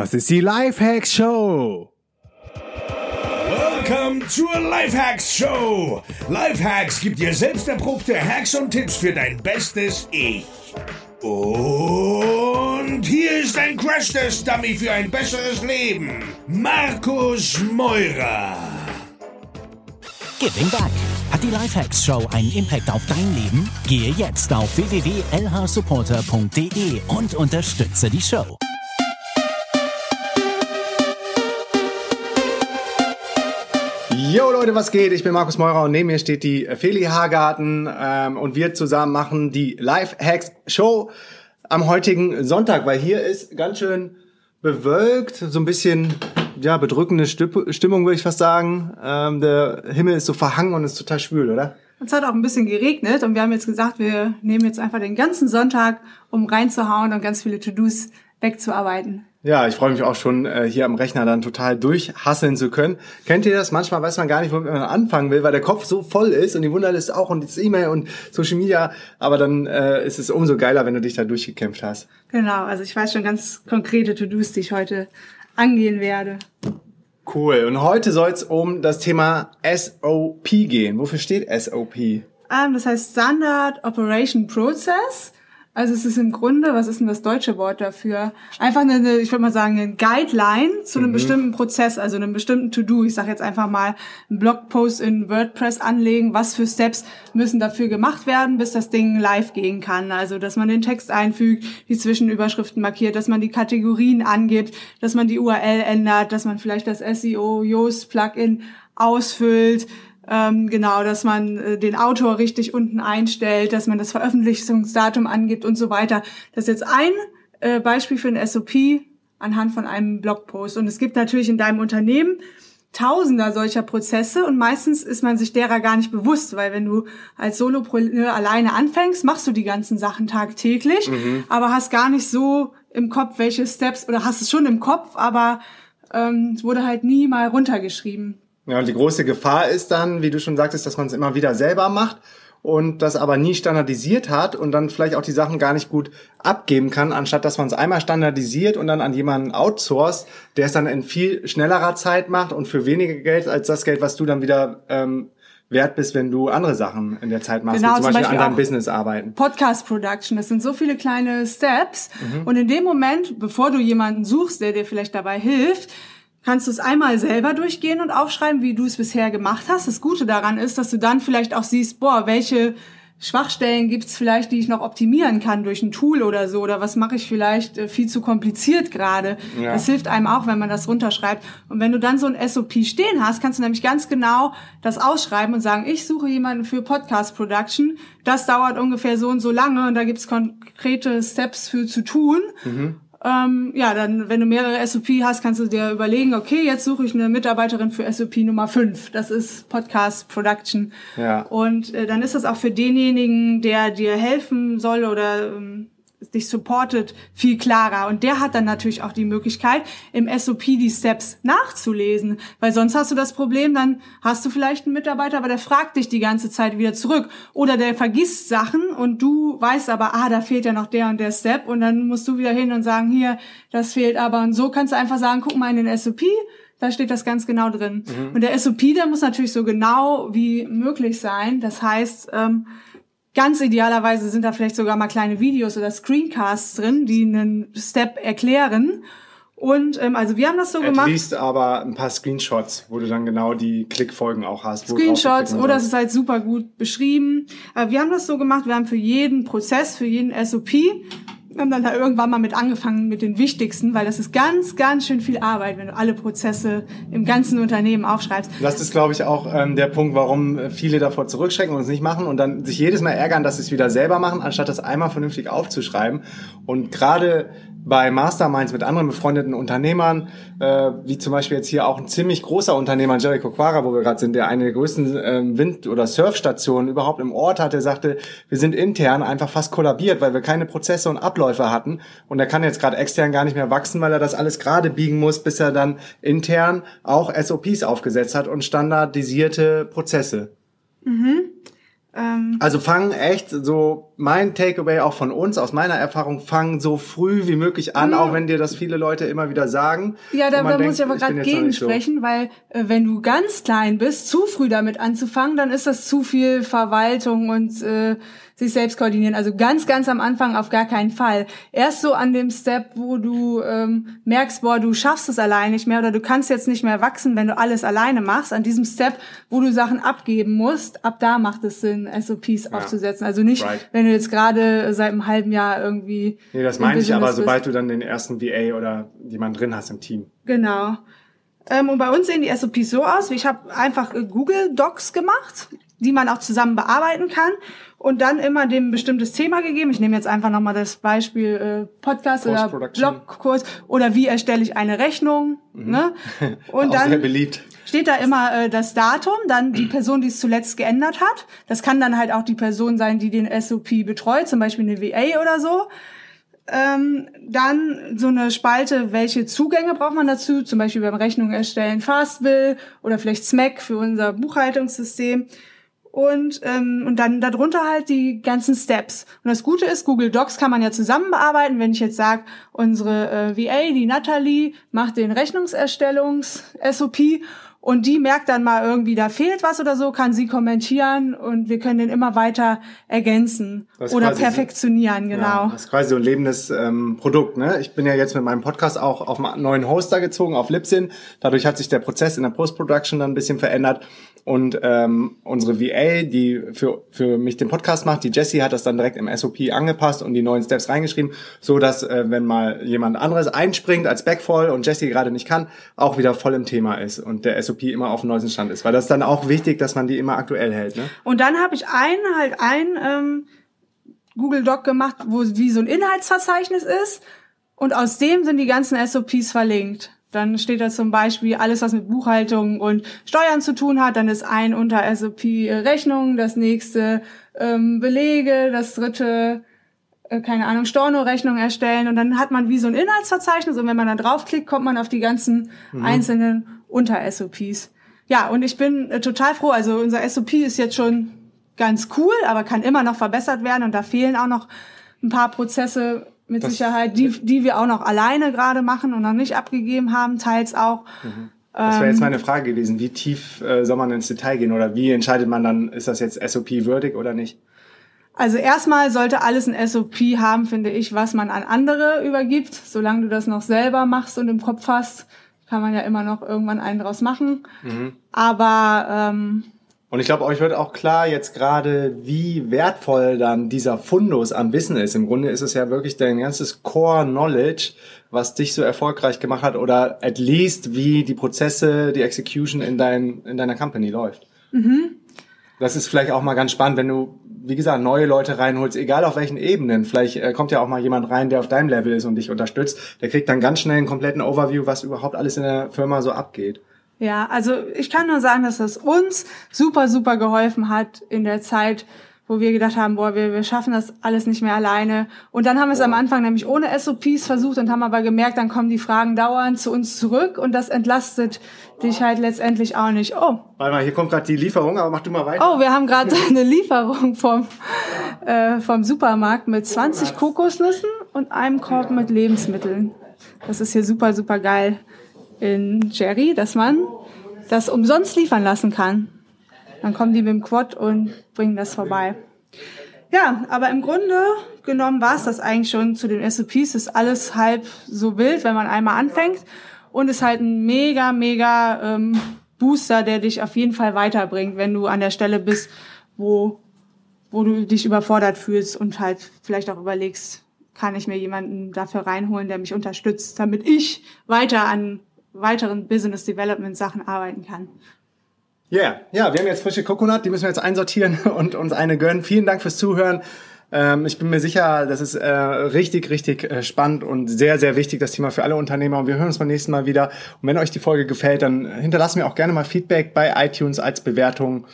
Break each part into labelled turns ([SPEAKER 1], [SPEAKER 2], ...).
[SPEAKER 1] Das ist die Lifehacks Show.
[SPEAKER 2] Welcome zur Lifehacks Show. Lifehacks gibt dir selbst erprobte Hacks und Tipps für dein bestes Ich. Und hier ist ein Crash-Test-Dummy für ein besseres Leben. Markus Meurer.
[SPEAKER 3] Giving Back. Hat die Lifehacks Show einen Impact auf dein Leben? Gehe jetzt auf www.lhsupporter.de und unterstütze die Show.
[SPEAKER 1] Yo Leute, was geht? Ich bin Markus Meurer und neben mir steht die Feli Hagarten ähm, und wir zusammen machen die Live Hacks Show am heutigen Sonntag, weil hier ist ganz schön bewölkt, so ein bisschen ja bedrückende Stimmung würde ich fast sagen. Ähm, der Himmel ist so verhangen und ist total schwül, oder?
[SPEAKER 4] Es hat auch ein bisschen geregnet und wir haben jetzt gesagt, wir nehmen jetzt einfach den ganzen Sonntag, um reinzuhauen und ganz viele To-Dos wegzuarbeiten.
[SPEAKER 1] Ja, ich freue mich auch schon, äh, hier am Rechner dann total durchhasseln zu können. Kennt ihr das? Manchmal weiß man gar nicht, womit man anfangen will, weil der Kopf so voll ist und die Wunderliste auch und das E-Mail und Social Media. Aber dann äh, ist es umso geiler, wenn du dich da durchgekämpft hast.
[SPEAKER 4] Genau, also ich weiß schon ganz konkrete To-Dos, die ich heute angehen werde.
[SPEAKER 1] Cool. Und heute soll es um das Thema SOP gehen. Wofür steht SOP?
[SPEAKER 4] Ähm, das heißt Standard Operation Process. Also es ist im Grunde, was ist denn das deutsche Wort dafür? Einfach eine, ich würde mal sagen, eine Guideline zu einem mhm. bestimmten Prozess, also einem bestimmten To-Do. Ich sage jetzt einfach mal einen Blogpost in WordPress anlegen. Was für Steps müssen dafür gemacht werden, bis das Ding live gehen kann? Also, dass man den Text einfügt, die Zwischenüberschriften markiert, dass man die Kategorien angibt, dass man die URL ändert, dass man vielleicht das SEO Yoast Plugin ausfüllt, ähm, genau, dass man äh, den Autor richtig unten einstellt, dass man das Veröffentlichungsdatum angibt und so weiter. Das ist jetzt ein äh, Beispiel für ein SOP anhand von einem Blogpost. Und es gibt natürlich in deinem Unternehmen Tausender solcher Prozesse und meistens ist man sich derer gar nicht bewusst, weil wenn du als Solopreneur alleine anfängst, machst du die ganzen Sachen tagtäglich, mhm. aber hast gar nicht so im Kopf, welche Steps oder hast es schon im Kopf, aber ähm, es wurde halt nie mal runtergeschrieben.
[SPEAKER 1] Ja, und die große Gefahr ist dann, wie du schon sagtest, dass man es immer wieder selber macht und das aber nie standardisiert hat und dann vielleicht auch die Sachen gar nicht gut abgeben kann, anstatt dass man es einmal standardisiert und dann an jemanden outsourced, der es dann in viel schnellerer Zeit macht und für weniger Geld als das Geld, was du dann wieder ähm, wert bist, wenn du andere Sachen in der Zeit machst,
[SPEAKER 4] genau,
[SPEAKER 1] wie zum, Beispiel, Beispiel an deinem Business arbeiten.
[SPEAKER 4] Podcast Production, das sind so viele kleine Steps mhm. und in dem Moment, bevor du jemanden suchst, der dir vielleicht dabei hilft, kannst du es einmal selber durchgehen und aufschreiben, wie du es bisher gemacht hast. Das Gute daran ist, dass du dann vielleicht auch siehst, boah, welche Schwachstellen gibt's vielleicht, die ich noch optimieren kann durch ein Tool oder so, oder was mache ich vielleicht äh, viel zu kompliziert gerade. Ja. Das hilft einem auch, wenn man das runterschreibt. Und wenn du dann so ein SOP stehen hast, kannst du nämlich ganz genau das ausschreiben und sagen, ich suche jemanden für Podcast Production. Das dauert ungefähr so und so lange und da gibt's konkrete Steps für zu tun. Mhm. Ähm, ja, dann, wenn du mehrere SOP hast, kannst du dir überlegen, okay, jetzt suche ich eine Mitarbeiterin für SOP Nummer 5. Das ist Podcast Production. Ja. Und äh, dann ist das auch für denjenigen, der dir helfen soll oder ähm, dich supportet, viel klarer. Und der hat dann natürlich auch die Möglichkeit, im SOP die Steps nachzulesen. Weil sonst hast du das Problem, dann hast du vielleicht einen Mitarbeiter, aber der fragt dich die ganze Zeit wieder zurück. Oder der vergisst Sachen und du weißt aber, ah, da fehlt ja noch der und der Step. Und dann musst du wieder hin und sagen, hier, das fehlt aber. Und so kannst du einfach sagen, guck mal in den SOP, da steht das ganz genau drin. Mhm. Und der SOP, der muss natürlich so genau wie möglich sein. Das heißt, ähm, Ganz idealerweise sind da vielleicht sogar mal kleine Videos oder Screencasts drin, die einen Step erklären. Und ähm, also wir haben das so
[SPEAKER 1] At
[SPEAKER 4] gemacht.
[SPEAKER 1] Least aber ein paar Screenshots, wo du dann genau die Klickfolgen auch hast.
[SPEAKER 4] Screenshots oder es ist halt super gut beschrieben. Äh, wir haben das so gemacht, wir haben für jeden Prozess, für jeden SOP wir haben dann da irgendwann mal mit angefangen mit den wichtigsten, weil das ist ganz, ganz schön viel Arbeit, wenn du alle Prozesse im ganzen Unternehmen aufschreibst.
[SPEAKER 1] Das ist, glaube ich, auch ähm, der Punkt, warum viele davor zurückschrecken und es nicht machen und dann sich jedes Mal ärgern, dass sie es wieder selber machen, anstatt das einmal vernünftig aufzuschreiben. Und gerade bei Masterminds mit anderen befreundeten Unternehmern, äh, wie zum Beispiel jetzt hier auch ein ziemlich großer Unternehmer, Jericho Quara, wo wir gerade sind, der eine der größten ähm, Wind- oder Surfstationen überhaupt im Ort hat, der sagte, wir sind intern einfach fast kollabiert, weil wir keine Prozesse und Abläufe hatten. Und er kann jetzt gerade extern gar nicht mehr wachsen, weil er das alles gerade biegen muss, bis er dann intern auch SOPs aufgesetzt hat und standardisierte Prozesse.
[SPEAKER 4] Mhm. Ähm,
[SPEAKER 1] Also fang echt so, mein Takeaway auch von uns, aus meiner Erfahrung, fang so früh wie möglich an, auch wenn dir das viele Leute immer wieder sagen.
[SPEAKER 4] Ja, da, da
[SPEAKER 1] denkt,
[SPEAKER 4] muss ich aber gerade
[SPEAKER 1] nicht so.
[SPEAKER 4] gegensprechen, weil äh, wenn du ganz klein bist, zu früh damit anzufangen, dann ist das zu viel Verwaltung und äh, sich selbst koordinieren. Also ganz, ganz am Anfang auf gar keinen Fall. Erst so an dem Step, wo du ähm, merkst, boah, du schaffst es allein nicht mehr oder du kannst jetzt nicht mehr wachsen, wenn du alles alleine machst. An diesem Step, wo du Sachen abgeben musst, ab da macht es Sinn, SOPs aufzusetzen. Also nicht,
[SPEAKER 1] Right.
[SPEAKER 4] wenn du jetzt gerade seit einem halben Jahr irgendwie
[SPEAKER 1] Nee, das meine ich aber,
[SPEAKER 4] bist.
[SPEAKER 1] sobald du dann den ersten VA oder jemand drin hast im Team.
[SPEAKER 4] Genau. Ähm, und bei uns sehen die SOPs so aus, wie ich habe einfach Google Docs gemacht, die man auch zusammen bearbeiten kann und dann immer dem bestimmtes Thema gegeben. Ich nehme jetzt einfach nochmal das Beispiel äh, Podcast oder. Blogkurs oder wie erstelle ich eine Rechnung. Ne? Und
[SPEAKER 1] Mhm. auch sehr
[SPEAKER 4] dann
[SPEAKER 1] beliebt.
[SPEAKER 4] steht da immer äh, das Datum, dann die Person, die es zuletzt geändert hat. Das kann dann halt auch die Person sein, die den SOP betreut, zum Beispiel eine VA oder so. Ähm, dann so eine Spalte, welche Zugänge braucht man dazu, zum Beispiel beim Rechnung erstellen Fastbill oder vielleicht SMAC für unser Buchhaltungssystem. Und, ähm, und dann darunter halt die ganzen Steps. Und das Gute ist, Google Docs kann man ja zusammen bearbeiten. Wenn ich jetzt sage, unsere äh, VA, die Natalie, macht den Rechnungserstellungs-SOP und die merkt dann mal irgendwie, da fehlt was oder so, kann sie kommentieren und wir können den immer weiter ergänzen oder
[SPEAKER 1] quasi so-
[SPEAKER 4] perfektionieren, genau.
[SPEAKER 1] Ja, das ist quasi so ein lebendes ähm, Produkt. Ne? Ich bin ja jetzt mit meinem Podcast auch auf einen neuen Hoster gezogen, auf Libsyn. Dadurch hat sich der Prozess in der Post-Production dann ein bisschen verändert. Und ähm, unsere VA, die für, für mich den Podcast macht, die Jessie, hat das dann direkt im SOP angepasst und die neuen Steps reingeschrieben, so dass äh, wenn mal jemand anderes einspringt als Backfall und Jessie gerade nicht kann, auch wieder voll im Thema ist und der SOP immer auf dem neuesten Stand ist. Weil das ist dann auch wichtig, dass man die immer aktuell hält. Ne?
[SPEAKER 4] Und dann habe ich ein halt ein ähm, Google Doc gemacht, wo wie so ein Inhaltsverzeichnis ist und aus dem sind die ganzen SOPs verlinkt. Dann steht da zum Beispiel alles, was mit Buchhaltung und Steuern zu tun hat. Dann ist ein unter SOP äh, Rechnung, das nächste ähm, Belege, das dritte äh, keine Ahnung, Storno-Rechnung erstellen und dann hat man wie so ein Inhaltsverzeichnis und wenn man dann draufklickt, kommt man auf die ganzen einzelnen Unter-SOPs. Ja, und ich bin äh, total froh, also unser SOP ist jetzt schon ganz cool, aber kann immer noch verbessert werden und da fehlen auch noch ein paar Prozesse mit
[SPEAKER 1] Das-
[SPEAKER 4] Sicherheit, die, die wir auch noch alleine gerade machen und noch nicht abgegeben haben, teils auch.
[SPEAKER 1] Das wäre
[SPEAKER 4] Ähm.
[SPEAKER 1] jetzt meine Frage gewesen. Wie tief äh, soll man ins Detail gehen oder wie entscheidet man dann, ist das jetzt SOP-würdig oder nicht?
[SPEAKER 4] Also erstmal sollte alles ein SOP haben, finde ich, was man an andere übergibt. Solange du das noch selber machst und im Kopf hast, kann man ja immer noch irgendwann einen draus machen. Aber ähm,
[SPEAKER 1] Und ich glaube, euch wird auch klar jetzt gerade, wie wertvoll dann dieser Fundus an Wissen ist. Im Grunde ist es ja wirklich dein ganzes Core-Knowledge, was dich so erfolgreich gemacht hat oder at least, wie die Prozesse, die Execution in, dein, in deiner Company läuft. Das ist vielleicht auch mal ganz spannend, wenn du, wie gesagt, neue Leute reinholst, egal auf welchen Ebenen. Vielleicht äh, kommt ja auch mal jemand rein, der auf deinem Level ist und dich unterstützt. Der kriegt dann ganz schnell einen kompletten Overview, was überhaupt alles in der Firma so abgeht.
[SPEAKER 4] ja, also ich kann nur sagen, dass das uns super, super geholfen hat in der Zeit, wo wir gedacht haben, boah, wir, wir schaffen das alles nicht mehr alleine. Und dann haben wir es am Anfang nämlich ohne SOPs versucht und haben aber gemerkt, dann kommen die Fragen dauernd zu uns zurück und das entlastet dich halt letztendlich auch nicht. Oh,
[SPEAKER 1] Warte mal, hier kommt gerade die Lieferung, aber mach du mal weiter.
[SPEAKER 4] Oh, wir haben gerade eine Lieferung vom, äh, vom Supermarkt mit 20 Kokosnüssen und einem Korb mit Lebensmitteln. Das ist hier super, super geil in Jerry, dass man das umsonst liefern lassen kann. Dann kommen die mit dem Quad und bringen das vorbei. Ja, aber im Grunde genommen war es das eigentlich schon zu den SOPs. Ist alles halb so wild, wenn man einmal anfängt. Und ist halt ein mega, mega ähm, Booster, der dich auf jeden Fall weiterbringt, wenn du an der Stelle bist, wo, wo du dich überfordert fühlst und halt vielleicht auch überlegst, kann ich mir jemanden dafür reinholen, der mich unterstützt, damit ich weiter an weiteren Business Development Sachen arbeiten kann.
[SPEAKER 1] Yeah. Ja, wir haben jetzt frische Coconut, die müssen wir jetzt einsortieren und uns eine gönnen. Vielen Dank fürs Zuhören. Ähm, ich bin mir sicher, das ist äh, richtig, richtig äh, spannend und sehr, sehr wichtig, das Thema für alle Unternehmer. Und wir hören uns beim nächsten Mal wieder. Und wenn euch die Folge gefällt, dann hinterlasst mir auch gerne mal Feedback bei iTunes als Bewertung.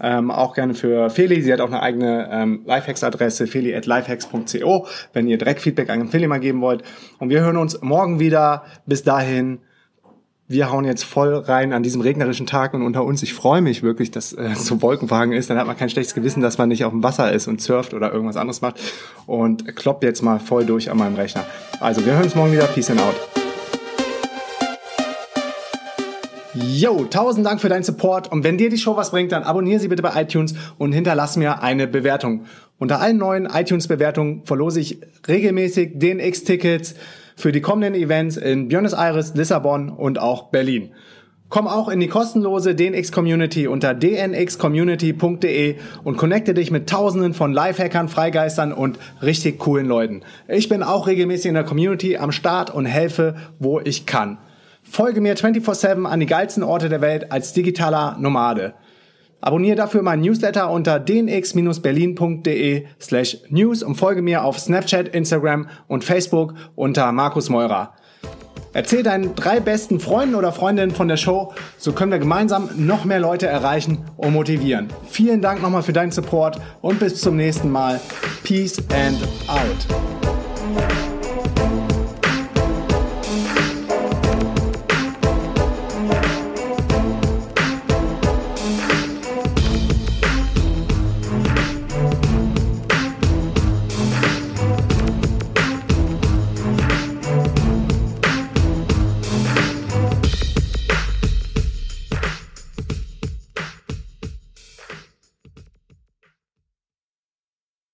[SPEAKER 1] Ähm, auch gerne für Feli. Sie hat auch eine eigene ähm, Lifehacks-Adresse, feli at lifehacks.co, wenn ihr direkt Feedback an Feli mal geben wollt. Und wir hören uns morgen wieder. Bis dahin, wir hauen jetzt voll rein an diesem regnerischen Tag und unter uns. Ich freue mich wirklich, dass äh, so Wolkenwagen ist. Dann hat man kein schlechtes Gewissen, dass man nicht auf dem Wasser ist und surft oder irgendwas anderes macht. Und kloppt jetzt mal voll durch an meinem Rechner. Also, wir hören uns morgen wieder. Peace and out. Yo, tausend Dank für deinen Support und wenn dir die Show was bringt, dann abonniere sie bitte bei iTunes und hinterlass mir eine Bewertung. Unter allen neuen iTunes-Bewertungen verlose ich regelmäßig DNX-Tickets für die kommenden Events in Buenos Aires, Lissabon und auch Berlin. Komm auch in die kostenlose DNX-Community unter dnxcommunity.de und connecte dich mit tausenden von Lifehackern, Freigeistern und richtig coolen Leuten. Ich bin auch regelmäßig in der Community am Start und helfe, wo ich kann. Folge mir 24-7 an die geilsten Orte der Welt als digitaler Nomade. Abonniere dafür meinen Newsletter unter dnx-berlin.de slash news und folge mir auf Snapchat, Instagram und Facebook unter Markus Meurer. Erzähl deinen drei besten Freunden oder Freundinnen von der Show, so können wir gemeinsam noch mehr Leute erreichen und motivieren. Vielen Dank nochmal für deinen Support und bis zum nächsten Mal. Peace and out.